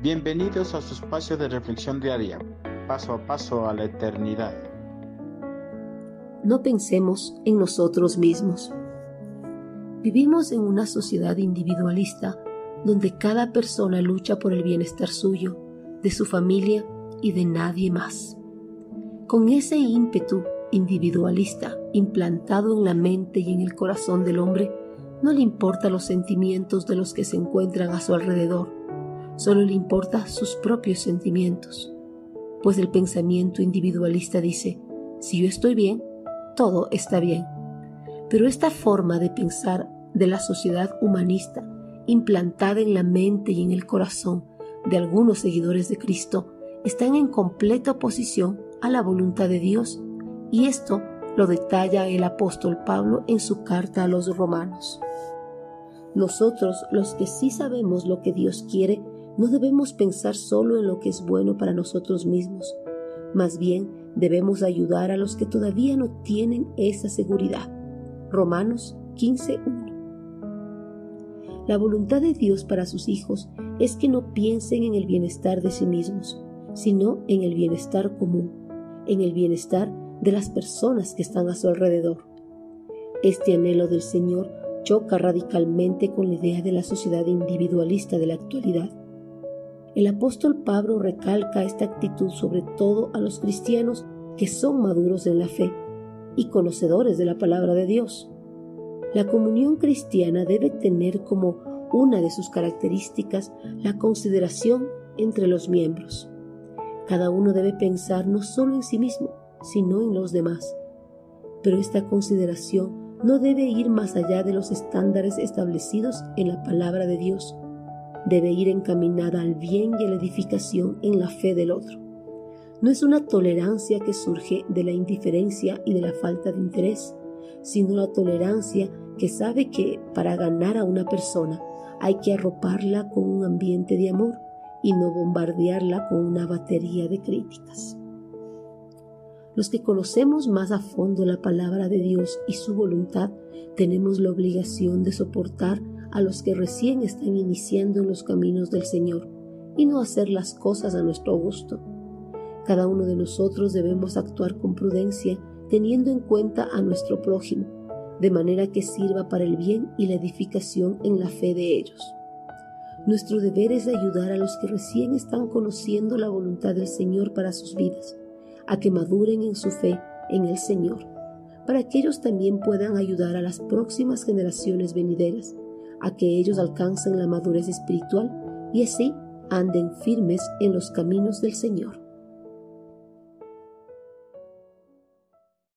Bienvenidos a su espacio de reflexión diaria, paso a paso a la eternidad. No pensemos en nosotros mismos. Vivimos en una sociedad individualista donde cada persona lucha por el bienestar suyo, de su familia y de nadie más. Con ese ímpetu individualista implantado en la mente y en el corazón del hombre, no le importa los sentimientos de los que se encuentran a su alrededor solo le importa sus propios sentimientos, pues el pensamiento individualista dice, si yo estoy bien, todo está bien. Pero esta forma de pensar de la sociedad humanista, implantada en la mente y en el corazón de algunos seguidores de Cristo, están en completa oposición a la voluntad de Dios, y esto lo detalla el apóstol Pablo en su carta a los romanos. Nosotros, los que sí sabemos lo que Dios quiere, no debemos pensar solo en lo que es bueno para nosotros mismos, más bien debemos ayudar a los que todavía no tienen esa seguridad. Romanos 15.1 La voluntad de Dios para sus hijos es que no piensen en el bienestar de sí mismos, sino en el bienestar común, en el bienestar de las personas que están a su alrededor. Este anhelo del Señor choca radicalmente con la idea de la sociedad individualista de la actualidad. El apóstol Pablo recalca esta actitud sobre todo a los cristianos que son maduros en la fe y conocedores de la palabra de Dios. La comunión cristiana debe tener como una de sus características la consideración entre los miembros. Cada uno debe pensar no solo en sí mismo, sino en los demás. Pero esta consideración no debe ir más allá de los estándares establecidos en la palabra de Dios debe ir encaminada al bien y a la edificación en la fe del otro. No es una tolerancia que surge de la indiferencia y de la falta de interés, sino la tolerancia que sabe que para ganar a una persona hay que arroparla con un ambiente de amor y no bombardearla con una batería de críticas. Los que conocemos más a fondo la palabra de Dios y su voluntad tenemos la obligación de soportar a los que recién están iniciando en los caminos del Señor y no hacer las cosas a nuestro gusto. Cada uno de nosotros debemos actuar con prudencia teniendo en cuenta a nuestro prójimo, de manera que sirva para el bien y la edificación en la fe de ellos. Nuestro deber es ayudar a los que recién están conociendo la voluntad del Señor para sus vidas, a que maduren en su fe en el Señor, para que ellos también puedan ayudar a las próximas generaciones venideras a que ellos alcancen la madurez espiritual y así anden firmes en los caminos del Señor.